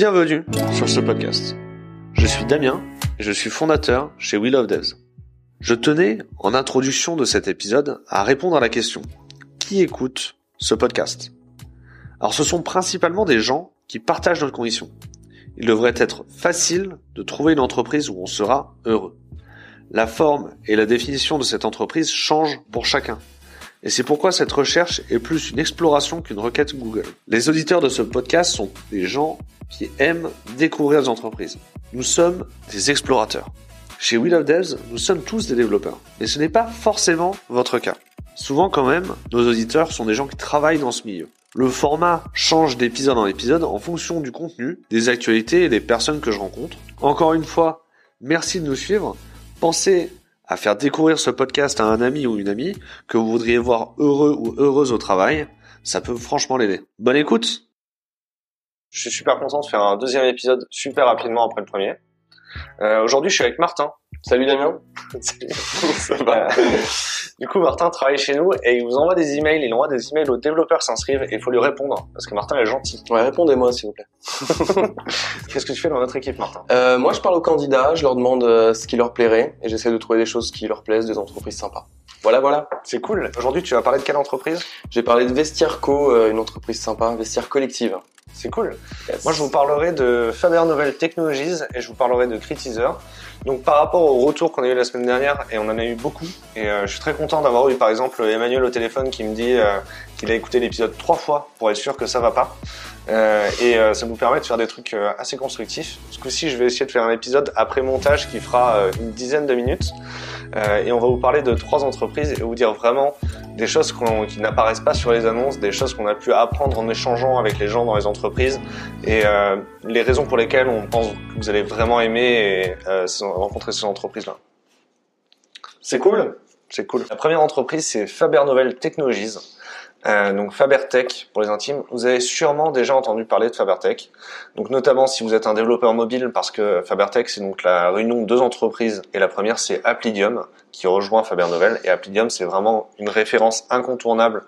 Bienvenue sur ce podcast. Je suis Damien et je suis fondateur chez We Love Devs. Je tenais, en introduction de cet épisode, à répondre à la question qui écoute ce podcast? Alors ce sont principalement des gens qui partagent notre condition. Il devrait être facile de trouver une entreprise où on sera heureux. La forme et la définition de cette entreprise changent pour chacun. Et c'est pourquoi cette recherche est plus une exploration qu'une requête Google. Les auditeurs de ce podcast sont des gens qui aiment découvrir des entreprises. Nous sommes des explorateurs. Chez We Love Devs, nous sommes tous des développeurs. Mais ce n'est pas forcément votre cas. Souvent quand même, nos auditeurs sont des gens qui travaillent dans ce milieu. Le format change d'épisode en épisode en fonction du contenu, des actualités et des personnes que je rencontre. Encore une fois, merci de nous suivre. Pensez à faire découvrir ce podcast à un ami ou une amie que vous voudriez voir heureux ou heureuse au travail, ça peut franchement l'aider. Bonne écoute Je suis super content de faire un deuxième épisode super rapidement après le premier. Euh, Aujourd'hui, je suis avec Martin. Salut Damien. Salut. Ça va. Du coup, Martin travaille chez nous et il vous envoie des emails. Il envoie des emails aux développeurs s'inscrivent et il faut lui répondre parce que Martin est gentil. Ouais, répondez-moi s'il vous plaît. Qu'est-ce que tu fais dans notre équipe, Martin? Euh, moi, je parle aux candidats, je leur demande euh, ce qui leur plairait et j'essaie de trouver des choses qui leur plaisent, des entreprises sympas. Voilà, voilà. C'est cool. Aujourd'hui, tu vas parler de quelle entreprise? J'ai parlé de Vestiaire Co, euh, une entreprise sympa, Vestiaire Collective. C'est cool. Yes. Moi, je vous parlerai de Faber Novel Technologies et je vous parlerai de Critizer. Donc, par rapport au retour qu'on a eu la semaine dernière, et on en a eu beaucoup, et euh, je suis très content d'avoir eu, par exemple, Emmanuel au téléphone qui me dit euh, qu'il a écouté l'épisode trois fois pour être sûr que ça va pas. Euh, et euh, ça nous permet de faire des trucs euh, assez constructifs. Ce coup-ci, je vais essayer de faire un épisode après montage qui fera euh, une dizaine de minutes. Euh, et on va vous parler de trois entreprises et vous dire vraiment des choses qu'on- qui n'apparaissent pas sur les annonces, des choses qu'on a pu apprendre en échangeant avec les gens dans les entreprises et euh, les raisons pour lesquelles on pense que vous allez vraiment aimer et euh, rencontrer ces entreprises-là. C'est cool C'est cool. La première entreprise, c'est Faber Novel Technologies. Euh, donc Fabertech pour les intimes. Vous avez sûrement déjà entendu parler de Fabertech. Donc notamment si vous êtes un développeur mobile, parce que Fabertech c'est donc la réunion de deux entreprises et la première c'est Applidium qui rejoint Faber Novel et Applidium c'est vraiment une référence incontournable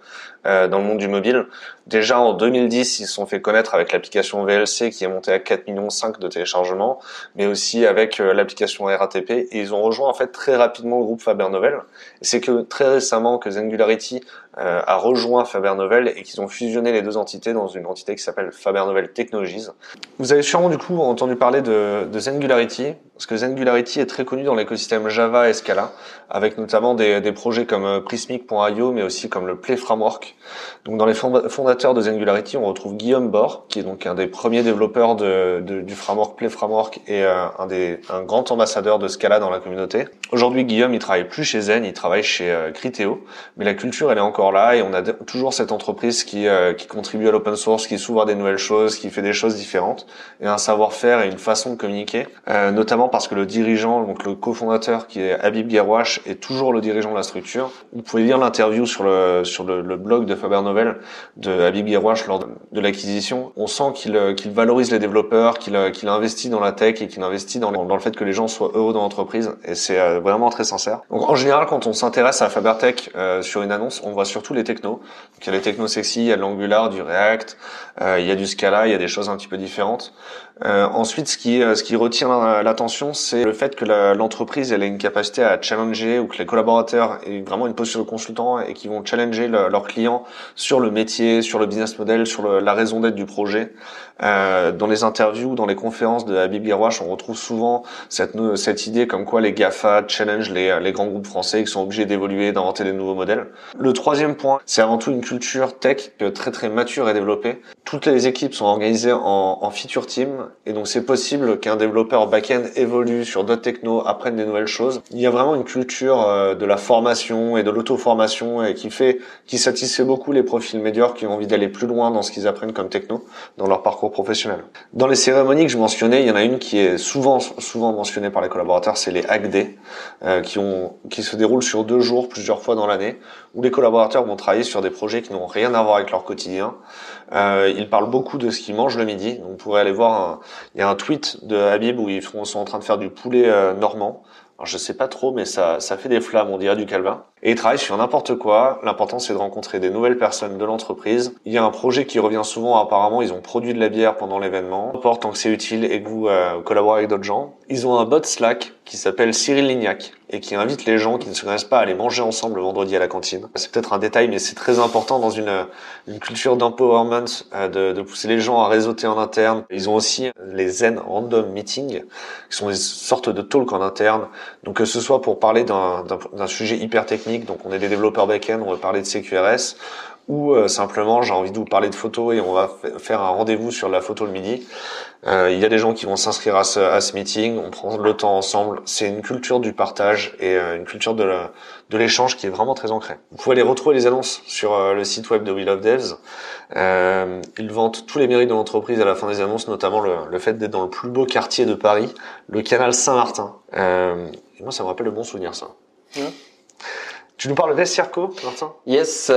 euh, dans le monde du mobile. Déjà en 2010 ils se sont fait connaître avec l'application VLC qui est montée à 4 millions 5 de téléchargements, mais aussi avec euh, l'application RATP et ils ont rejoint en fait très rapidement le groupe Faber Novel. C'est que très récemment que Singularity euh, a rejoint Faber Novel et qu'ils ont fusionné les deux entités dans une entité qui s'appelle Faber Novel Technologies. Vous avez sûrement du coup entendu parler de, de Singularity, parce que Singularity est très connu dans l'écosystème Java et Scala, avec notamment des, des projets comme euh, Prismic.io, mais aussi comme le Play Framework. Donc dans les fonda- fondateurs de Singularity, on retrouve Guillaume Bor, qui est donc un des premiers développeurs de, de- du framework Play Framework et euh, un, des, un grand ambassadeur de Scala dans la communauté. Aujourd'hui, Guillaume, il travaille plus chez Zen, il travaille chez euh, Criteo, mais la culture, elle est encore là et on a toujours cette entreprise qui, euh, qui contribue à l'open source, qui s'ouvre à des nouvelles choses, qui fait des choses différentes et un savoir-faire et une façon de communiquer, euh, notamment parce que le dirigeant, donc le cofondateur qui est Habib Est toujours le dirigeant de la structure. Vous pouvez lire l'interview sur le sur le, le blog de Faber Novel de Habib Guerwash lors de, l'acquisition. On sent qu'il euh, qu'il valorise les développeurs, qu'il euh, qu'il investit dans la tech et qu'il investit dans, dans le fait que les gens soient heureux dans l'entreprise et c'est euh, vraiment très sincère. Donc en général, quand on s'intéresse à FaberTech euh, sur une annonce, on voit surtout les technos. Donc, il y a les technos sexy, il y a l'Angular, du React, euh, il y a du Scala, il y a des choses un petit peu différentes. Euh, ensuite, ce qui, ce qui retient la- l'attention, c'est le fait que l'entreprise elle a une capacité à challenger ou que les collaborateurs aient vraiment une posture de consultant et qui vont challenger le- leurs clients sur le métier, sur le business model, sur le- la raison d'être du projet. Euh, dans les interviews, dans les conférences de Habib Guerwash, on retrouve souvent cette, cette idée comme quoi les GAFA challenge les, les grands groupes français qui sont obligés d'évoluer, d'inventer des nouveaux modèles. Le troisième point, c'est avant tout une culture tech très très mature et développée. Toutes les équipes sont organisées en, en feature team et donc c'est possible qu'un développeur back-end évolue sur d'autres technos, apprenne des nouvelles choses. Il y a vraiment une culture euh, de la formation et de l'auto-formation et qui fait, qui satisfait beaucoup les profils médiocres qui ont envie d'aller plus loin dans ce qu'ils apprennent comme techno dans leur parcours professionnel. Dans les cérémonies que je mentionnais, il y en a une qui est souvent souvent mentionnée par les collaborateurs, c'est les Day, euh, qui ont qui se déroulent sur deux jours, plusieurs fois dans l'année, où les collaborateurs vont travailler sur des projets qui n'ont rien à voir avec leur quotidien. Euh, ils parlent beaucoup de ce qu'ils mangent le midi. Donc, vous pourrez aller voir. Un, il y a un tweet de Habib où ils sont en train de faire du poulet euh, normand. Alors, je sais pas trop, mais ça, ça fait des flammes, on dirait du calvin. Et ils travaillent sur n'importe quoi. L'important, c'est de rencontrer des nouvelles personnes de l'entreprise. Il y a un projet qui revient souvent. Apparemment, ils ont produit de la bière pendant l'événement. N'importe tant que c'est utile et que vous euh, collaborez avec d'autres gens. Ils ont un bot Slack qui s'appelle Cyril Lignac et qui invite les gens qui ne se connaissent pas à aller manger ensemble le vendredi à la cantine. C'est peut-être un détail, mais c'est très important dans une, une culture d'empowerment euh, de, de, pousser les gens à réseauter en interne. Ils ont aussi les Zen Random Meetings, qui sont des sortes de talks en interne. Donc que ce soit pour parler d'un sujet hyper technique, donc on est des développeurs back-end, on va parler de CQRS, ou euh, simplement j'ai envie de vous parler de photos et on va faire un rendez-vous sur la photo le midi. Euh, il y a des gens qui vont s'inscrire à ce, meeting, on prend le temps ensemble. C'est une culture du partage et euh, une culture de l'échange qui est vraiment très ancrée. Vous pouvez aller retrouver les annonces sur le site web de We Love Devs. ils vantent tous les mérites de l'entreprise à la fin des annonces, notamment le, fait d'être dans le plus beau quartier de Paris, le canal Saint-Martin. moi, ça me rappelle le bon souvenir, ça. Tu nous parles de Vestiarco, Martin? Yes.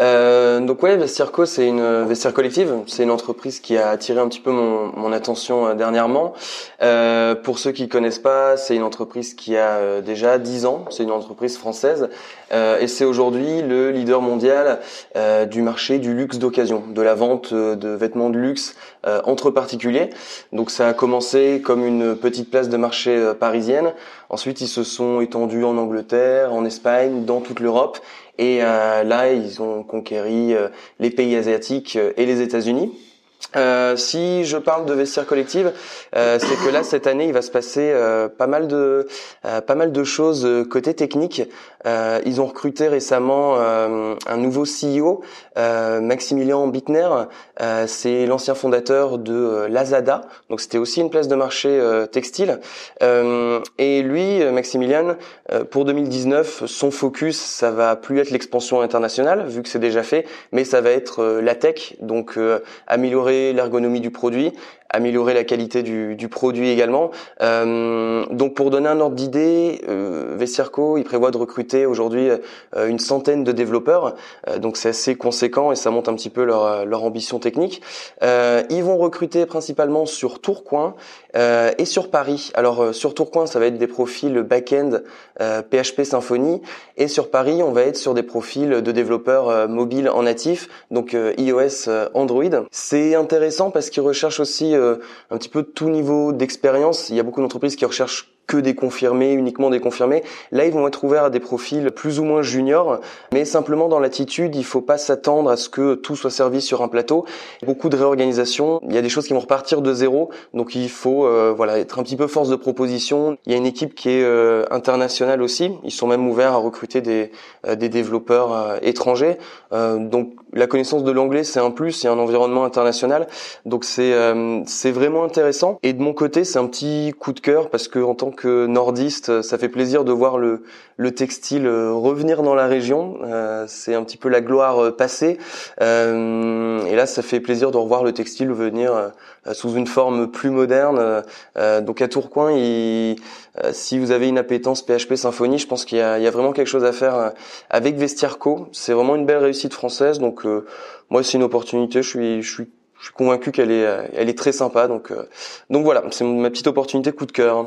Euh, donc ouais, Vestiarco, c'est une vestiaire collective. C'est une entreprise qui a attiré un petit peu mon, mon attention euh, dernièrement. Euh, pour ceux qui connaissent pas, c'est une entreprise qui a euh, déjà 10 ans. C'est une entreprise française euh, et c'est aujourd'hui le leader mondial euh, du marché du luxe d'occasion, de la vente de vêtements de luxe entre particuliers. Donc ça a commencé comme une petite place de marché parisienne. Ensuite, ils se sont étendus en Angleterre, en Espagne, dans toute l'Europe. Et euh, là, ils ont conquéri euh, les pays asiatiques euh, et les États-Unis. Euh, si je parle de vestiaire collective, euh, c'est que là cette année il va se passer euh, pas mal de pas mal de choses côté technique. ils ont recruté récemment un nouveau CEO, Maximilien Bittner. c'est l'ancien fondateur de Lazada, donc c'était aussi une place de marché textile. et lui, Maximilien, pour 2019, son focus ça va plus être l'expansion internationale vu que c'est déjà fait, mais ça va être la tech, donc améliorer l'ergonomie du produit, améliorer la qualité du, du produit également. Euh, donc pour donner un ordre d'idée, euh, Vestiarco, il prévoit de recruter aujourd'hui euh, une centaine de développeurs, euh, donc c'est assez conséquent et ça monte un petit peu leur, ambition technique. Ils vont recruter principalement sur Tourcoing et sur Paris. Alors sur Tourcoing, ça va être des profils back-end PHP Symfony et sur Paris, on va être sur des profils de développeurs mobiles en natif, donc iOS, Android. Intéressant parce qu'ils recherchent aussi euh, un petit peu tout niveau d'expérience. Il y a beaucoup d'entreprises qui recherchent que des confirmés, uniquement des confirmés. Là, ils vont être ouverts à des profils plus ou moins juniors, mais simplement dans l'attitude, il faut pas s'attendre à ce que tout soit servi sur un plateau. Beaucoup de réorganisation, il y a des choses qui vont repartir de zéro, donc il faut euh, voilà être un petit peu force de proposition. Il y a une équipe qui est euh, internationale aussi. Ils sont même ouverts à recruter des, euh, des développeurs étrangers. donc la connaissance de l'anglais, c'est un plus, a un environnement international, donc c'est c'est vraiment intéressant. Et de mon côté, c'est un petit coup de cœur parce que en tant que nordiste, ça fait plaisir de voir le, le textile euh, revenir dans la région. Euh, c'est un petit peu la gloire euh, passée. et là, ça fait plaisir de revoir le textile venir sous une forme plus moderne. donc à Tourcoing, il, si vous avez une appétence PHP Symfony, je pense qu'il y, y a, vraiment quelque chose à faire avec Vestiarco. C'est vraiment une belle réussite française. Donc moi, c'est une opportunité. Je suis, je suis je suis convaincu qu'elle est, elle est très sympa. Donc, donc voilà, c'est ma petite opportunité coup de cœur.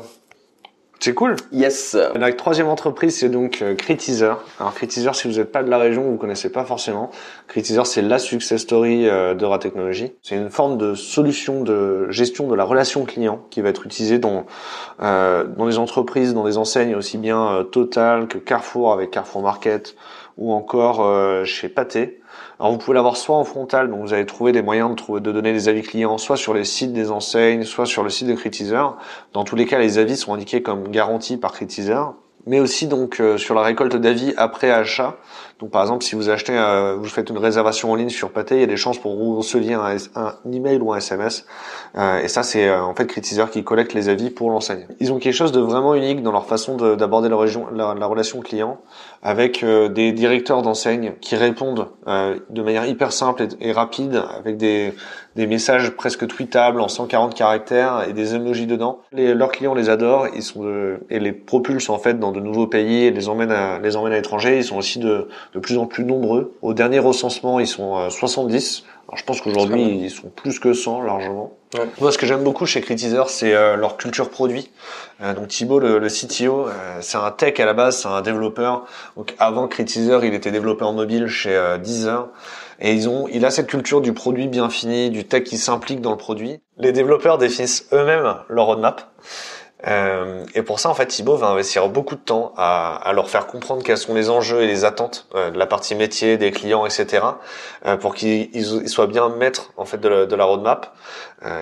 C'est cool. Yes. La troisième entreprise, c'est donc euh, Critizer. Alors Critizer, si vous n'êtes pas de la région, vous connaissez pas forcément. Critizer, c'est la success story euh, d'Eura Technologies. C'est une forme de solution de gestion de la relation client qui va être utilisée dans euh, dans les entreprises, dans des enseignes aussi bien euh, Total que Carrefour avec Carrefour Market ou encore euh, chez Pathé. Alors vous pouvez l'avoir soit en frontal, donc vous allez trouver des moyens de, trouver, de donner des avis clients, soit sur les sites des enseignes, soit sur le site de Critizer. Dans tous les cas, les avis sont indiqués comme garantis par Critizer mais aussi donc euh, sur la récolte d'avis après achat. Donc par exemple, si vous achetez, euh, vous faites une réservation en ligne sur Pathé, il y a des chances pour vous receviez un, email ou un SMS. Euh, et ça, c'est en fait Critizer qui collecte les avis pour l'enseigne. Ils ont quelque chose de vraiment unique dans leur façon d'aborder la, la, relation client, avec des directeurs d'enseigne qui répondent de manière hyper simple et, rapide, avec des, des messages presque tweetables en 140 caractères et des emojis dedans. Leurs clients les adorent, ils sont et les propulsent en fait dans de nouveaux pays et les emmène à, les emmène à l'étranger. Ils sont aussi de, de plus en plus nombreux. Au dernier recensement, ils sont 70. Alors, je pense qu'aujourd'hui, ils sont plus que 100 largement. Ouais. Moi, ce que j'aime beaucoup chez Critizer, c'est euh, leur culture produit. Euh, donc Thibaut, le, le CTO, euh, c'est un tech à la base, c'est un développeur. Donc avant Critizer, il était développeur mobile chez euh, Deezer. Et ils ont, il a cette culture du produit bien fini, du tech qui s'implique dans le produit. Les développeurs définissent eux-mêmes leur roadmap. Euh, et pour ça, en fait, Thibaut va investir beaucoup de temps à, à, leur faire comprendre quels sont les enjeux et les attentes euh, de la partie métier, des clients, etc., euh, pour qu'ils ils soient bien maîtres en fait de la, de la roadmap.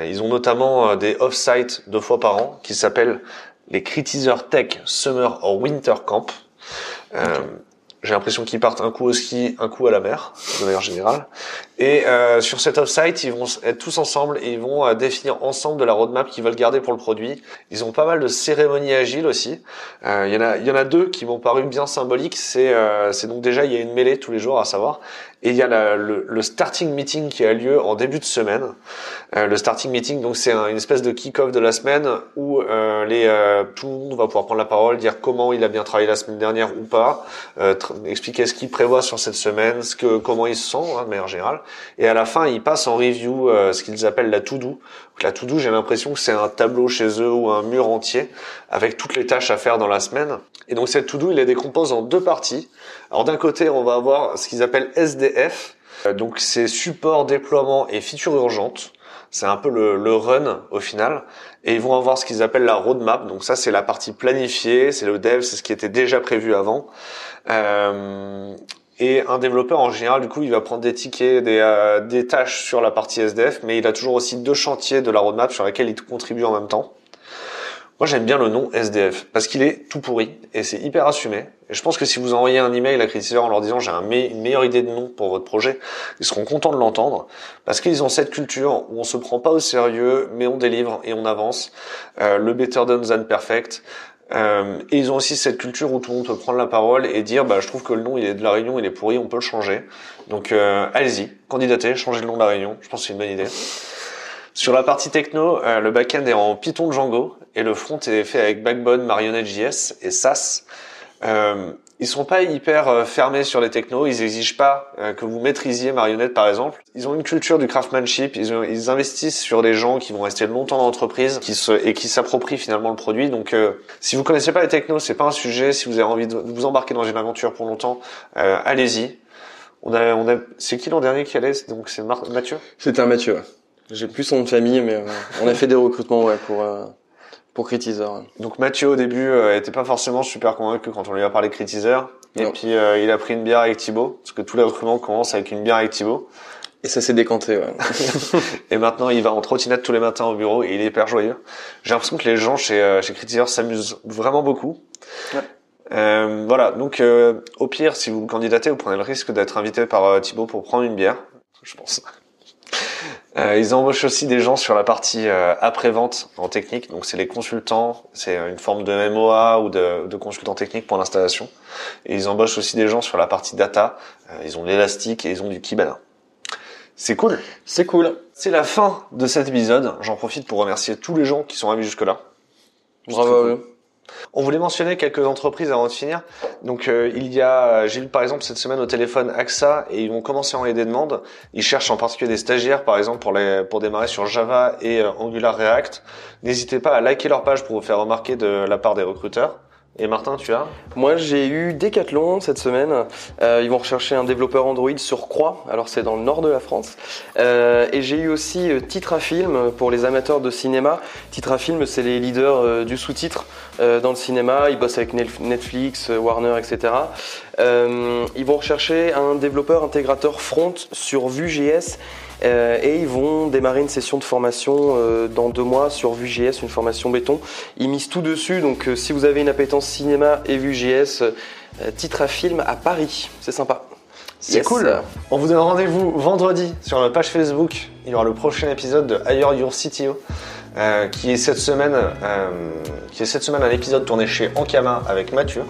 Ils ont notamment des off-site deux fois par an qui s'appellent les Critizer Tech Summer or Winter Camp. J'ai l'impression qu'ils partent un coup au ski, un coup à la mer, de manière générale. Et euh, sur cet off-site, ils vont être tous ensemble et ils vont euh, définir ensemble de la roadmap qu'ils veulent garder pour le produit. Ils ont pas mal de cérémonies agiles aussi. Euh, Il y en a, y en a deux qui m'ont paru bien symboliques. C'est, euh, c'est donc déjà il y a une mêlée tous les jours à savoir. Et il y a la, le, le, starting meeting qui a lieu en début de semaine. Le starting meeting, donc c'est un, une espèce de kick-off de la semaine où les, tout le monde va pouvoir prendre la parole, dire comment il a bien travaillé la semaine dernière ou pas, expliquer ce qu'il prévoit sur cette semaine, ce que, comment il se sent hein, de manière générale. Et à la fin, ils passent en review euh, ce qu'ils appellent la to-do. La to-do, j'ai l'impression que c'est un tableau chez eux ou un mur entier avec toutes les tâches à faire dans la semaine. Et donc cette to-do, il les décompose en deux parties. Alors d'un côté, on va avoir ce qu'ils appellent SDF. Euh, donc c'est support, déploiement et feature urgente. C'est un peu le, le, run au final. Et ils vont avoir ce qu'ils appellent la roadmap. Donc ça, c'est la partie planifiée, c'est le dev, c'est ce qui était déjà prévu avant. Euh, et un développeur, en général, du coup, il va prendre des tickets, des, euh, des tâches sur la partie SDF, mais il a toujours aussi deux chantiers de la roadmap sur lesquels il contribue en même temps. Moi, j'aime bien le nom SDF parce qu'il est tout pourri et c'est hyper assumé. Et je pense que si vous envoyez un email à Critizer en leur disant j'ai une meilleure idée de nom pour votre projet, ils seront contents de l'entendre parce qu'ils ont cette culture où on se prend pas au sérieux, mais on délivre et on avance. Euh, le better done than perfect. Euh, et ils ont aussi cette culture où tout le monde peut prendre la parole et dire bah je trouve que le nom il est de la réunion, il est pourri, on peut le changer. Donc euh, allez-y, candidatez, changez le nom de la réunion. Je pense que c'est une bonne idée. Sur la partie techno, euh, le backend est en Python Django et le front est fait avec Backbone, Marionette.js et SAS. Euh, ils sont pas hyper euh, fermés sur les technos, ils exigent pas euh, que vous maîtrisiez Marionnette par exemple. Ils ont une culture du craftsmanship, ils, investissent sur des gens qui vont rester longtemps dans l'entreprise et qui s'approprient finalement le produit. Donc euh, si vous connaissez pas les technos, c'est pas un sujet. Si vous avez envie de vous embarquer dans une aventure pour longtemps, allez-y. On a, on a, c'est qui l'an dernier qui allait? Donc c'est Mathieu? C'était un Mathieu. J'ai plus son nom de famille, mais euh, on a fait des recrutements ouais, pour euh, pour Critizer. Donc Mathieu au début euh, était pas forcément super convaincu quand on lui a parlé de Critizer. Et non. puis euh, il a pris une bière avec Thibaut, parce que tous les recrutements commencent avec une bière avec Thibaut. Et ça s'est décanté. Ouais. et maintenant il va en trottinette tous les matins au bureau et il est hyper joyeux. J'ai l'impression que les gens chez chez Critizer s'amusent vraiment beaucoup. Ouais. Euh, voilà, donc euh, au pire, si vous candidatez, vous prenez le risque d'être invité par euh, Thibaut pour prendre une bière, je pense. Euh, ils embauchent aussi des gens sur la partie euh, après-vente en technique, donc c'est les consultants, c'est une forme de MOA ou de, de consultant technique pour l'installation. Et ils embauchent aussi des gens sur la partie data, euh, ils ont de l'élastique et ils ont du Kibana. C'est cool. C'est cool. C'est la fin de cet épisode. J'en profite pour remercier tous les gens qui sont arrivés jusque-là. Bravo à eux. On voulait mentionner quelques entreprises avant de finir. Donc euh, il y a, j'ai eu par exemple cette semaine au téléphone AXA et ils vont commencer à envoyer des demandes. Ils cherchent en particulier des stagiaires par exemple pour les pour démarrer sur Java et euh, Angular React. N'hésitez pas à liker leur page pour vous faire remarquer de la part des recruteurs. Et Martin, tu as Moi, j'ai eu Decathlon cette semaine. Euh, ils vont rechercher un développeur Android sur Croix. Alors, c'est dans le nord de la France. Euh, et j'ai eu aussi euh, Titrafilm pour les amateurs de cinéma. Titrafilm, c'est les leaders du sous-titre dans le cinéma. Ils bossent avec Netflix, Warner, etc. ils vont rechercher un développeur intégrateur front sur Vue.js euh, et ils vont démarrer une session de formation euh, dans deux mois sur Vue.js, une formation béton. Ils misent tout dessus, donc euh, si vous avez une appétence cinéma et Vue.js, titre à film à Paris, c'est sympa. C'est yes. cool. On vous donne rendez-vous vendredi sur la page Facebook. Il y aura le prochain épisode de Hire Your CTO. Euh, qui est cette semaine, euh, qui est cette semaine un épisode tourné chez Ankama avec Mathieu.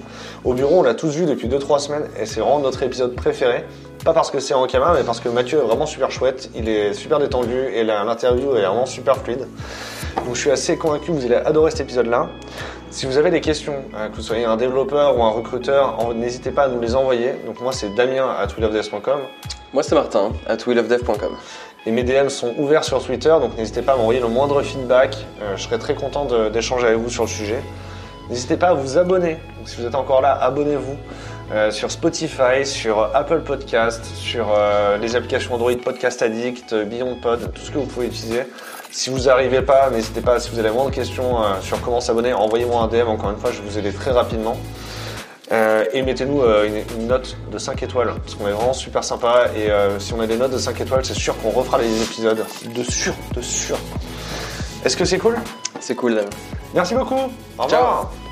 Au bureau, on l'a tous vu depuis 2-3 semaines et c'est vraiment notre épisode préféré. Pas parce que c'est Ankama, mais parce que Mathieu est vraiment super chouette, il est super détendu et l'interview est vraiment super fluide. Donc je suis assez convaincu que vous allez adorer cet épisode-là. Si vous avez des questions, euh, que vous soyez un développeur ou un recruteur, en- n'hésitez pas à nous les envoyer. Donc moi c'est Damien à twilofdev.com Moi, c'est Martin, at willofdev.com. et mes DM sont ouverts sur Twitter, donc n'hésitez pas à m'envoyer le moindre feedback. Euh, je serai très content d'échanger avec vous sur le sujet. N'hésitez pas à vous abonner. Donc, si vous êtes encore là, abonnez-vous euh, sur Spotify, sur Apple Podcast, sur euh, les applications Android Podcast Addict, euh, Beyond Pod, tout ce que vous pouvez utiliser. Si vous n'arrivez pas, n'hésitez pas, si vous avez la moindre question euh, sur comment s'abonner, envoyez-moi un DM. Encore une fois, je vais vous aider très rapidement. Et mettez-nous une, une note de 5 étoiles, parce qu'on est vraiment super sympa. Et si on a des notes de 5 étoiles, c'est sûr qu'on refera les épisodes. De sûr, de sûr. Est-ce que c'est cool? C'est cool. Merci beaucoup. Au Ciao. revoir.